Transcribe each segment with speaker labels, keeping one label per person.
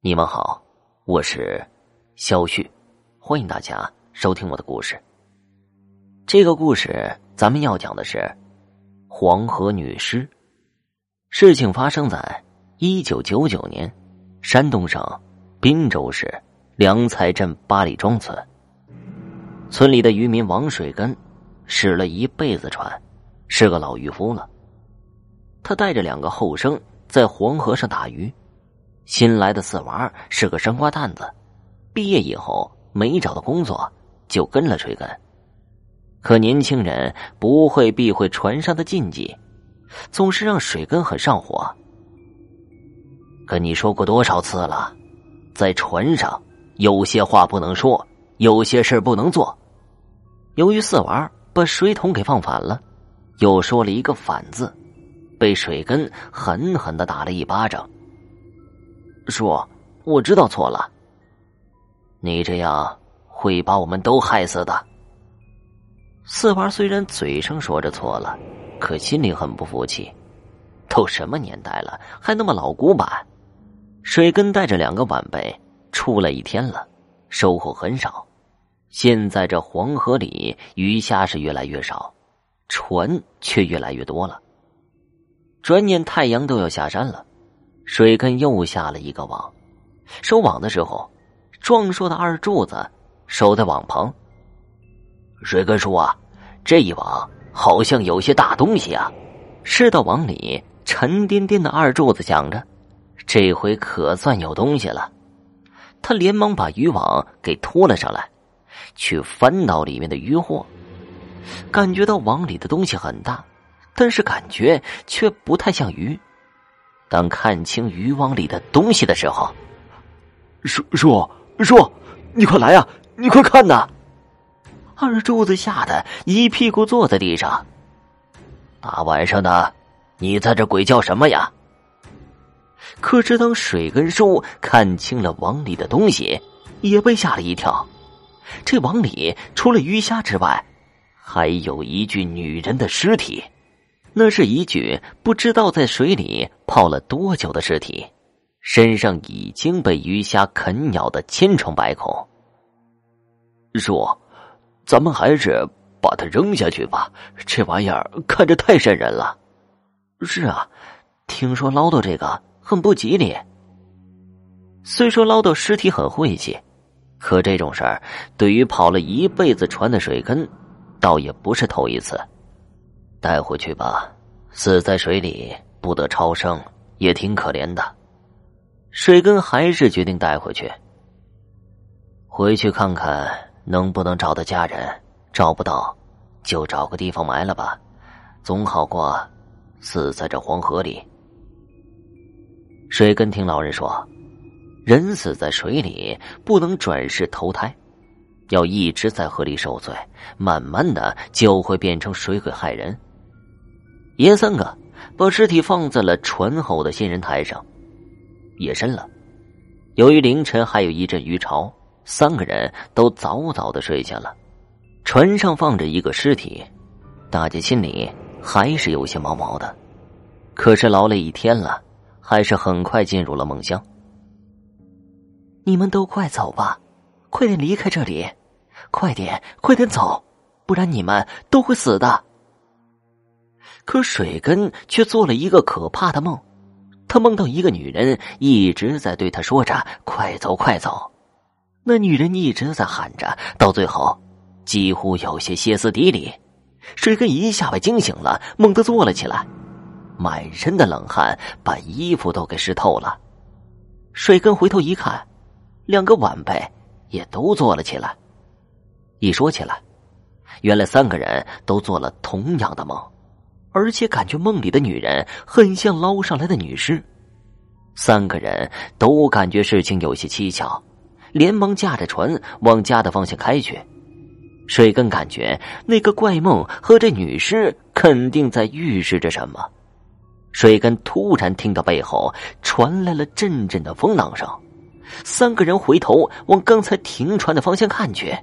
Speaker 1: 你们好，我是肖旭，欢迎大家收听我的故事。这个故事咱们要讲的是黄河女尸。事情发生在一九九九年，山东省滨州市梁才镇八里庄村。村里的渔民王水根使了一辈子船，是个老渔夫了。他带着两个后生在黄河上打鱼。新来的四娃是个生瓜蛋子，毕业以后没找到工作，就跟了水根。可年轻人不会避讳船上的禁忌，总是让水根很上火。跟你说过多少次了，在船上有些话不能说，有些事不能做。由于四娃把水桶给放反了，又说了一个“反”字，被水根狠狠的打了一巴掌。叔，我知道错了。你这样会把我们都害死的。四娃虽然嘴上说着错了，可心里很不服气。都什么年代了，还那么老古板？水根带着两个晚辈出来一天了，收获很少。现在这黄河里鱼虾是越来越少，船却越来越多了。转眼太阳都要下山了。水根又下了一个网，收网的时候，壮硕的二柱子守在网旁。水根说啊，这一网好像有些大东西啊！吃到网里沉甸甸的二柱子想着，这回可算有东西了。他连忙把渔网给拖了上来，去翻到里面的渔获，感觉到网里的东西很大，但是感觉却不太像鱼。当看清渔网里的东西的时候，
Speaker 2: 叔叔叔，你快来呀！你快看呐！
Speaker 1: 二柱子吓得一屁股坐在地上。大晚上的，你在这鬼叫什么呀？可是当水根叔看清了网里的东西，也被吓了一跳。这网里除了鱼虾之外，还有一具女人的尸体。那是一具不知道在水里泡了多久的尸体，身上已经被鱼虾啃咬的千疮百孔。
Speaker 2: 叔，咱们还是把它扔下去吧，这玩意儿看着太瘆人了。
Speaker 1: 是啊，听说捞到这个很不吉利。虽说捞到尸体很晦气，可这种事儿对于跑了一辈子船的水根，倒也不是头一次。带回去吧，死在水里不得超生，也挺可怜的。水根还是决定带回去，回去看看能不能找到家人，找不到，就找个地方埋了吧，总好过死在这黄河里。水根听老人说，人死在水里不能转世投胎，要一直在河里受罪，慢慢的就会变成水鬼害人。爷三个把尸体放在了船后的仙人台上。夜深了，由于凌晨还有一阵鱼潮，三个人都早早的睡下了。船上放着一个尸体，大家心里还是有些毛毛的。可是劳累一天了，还是很快进入了梦乡。你们都快走吧，快点离开这里，快点，快点走，不然你们都会死的。可水根却做了一个可怕的梦，他梦到一个女人一直在对他说着“快走，快走”，那女人一直在喊着，到最后几乎有些歇斯底里。水根一下被惊醒了，猛地坐了起来，满身的冷汗把衣服都给湿透了。水根回头一看，两个晚辈也都坐了起来。一说起来，原来三个人都做了同样的梦。而且感觉梦里的女人很像捞上来的女尸，三个人都感觉事情有些蹊跷，连忙驾着船往家的方向开去。水根感觉那个怪梦和这女尸肯定在预示着什么。水根突然听到背后传来了阵阵的风浪声，三个人回头往刚才停船的方向看去，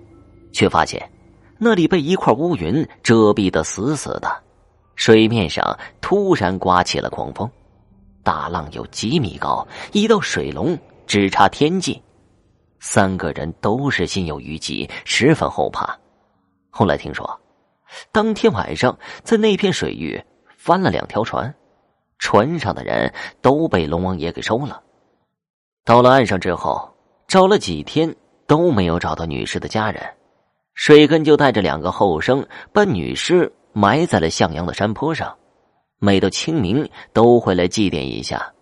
Speaker 1: 却发现那里被一块乌云遮蔽的死死的。水面上突然刮起了狂风，大浪有几米高，一道水龙只差天际。三个人都是心有余悸，十分后怕。后来听说，当天晚上在那片水域翻了两条船，船上的人都被龙王爷给收了。到了岸上之后，找了几天都没有找到女尸的家人，水根就带着两个后生把女尸埋在了向阳的山坡上，每到清明都会来祭奠一下。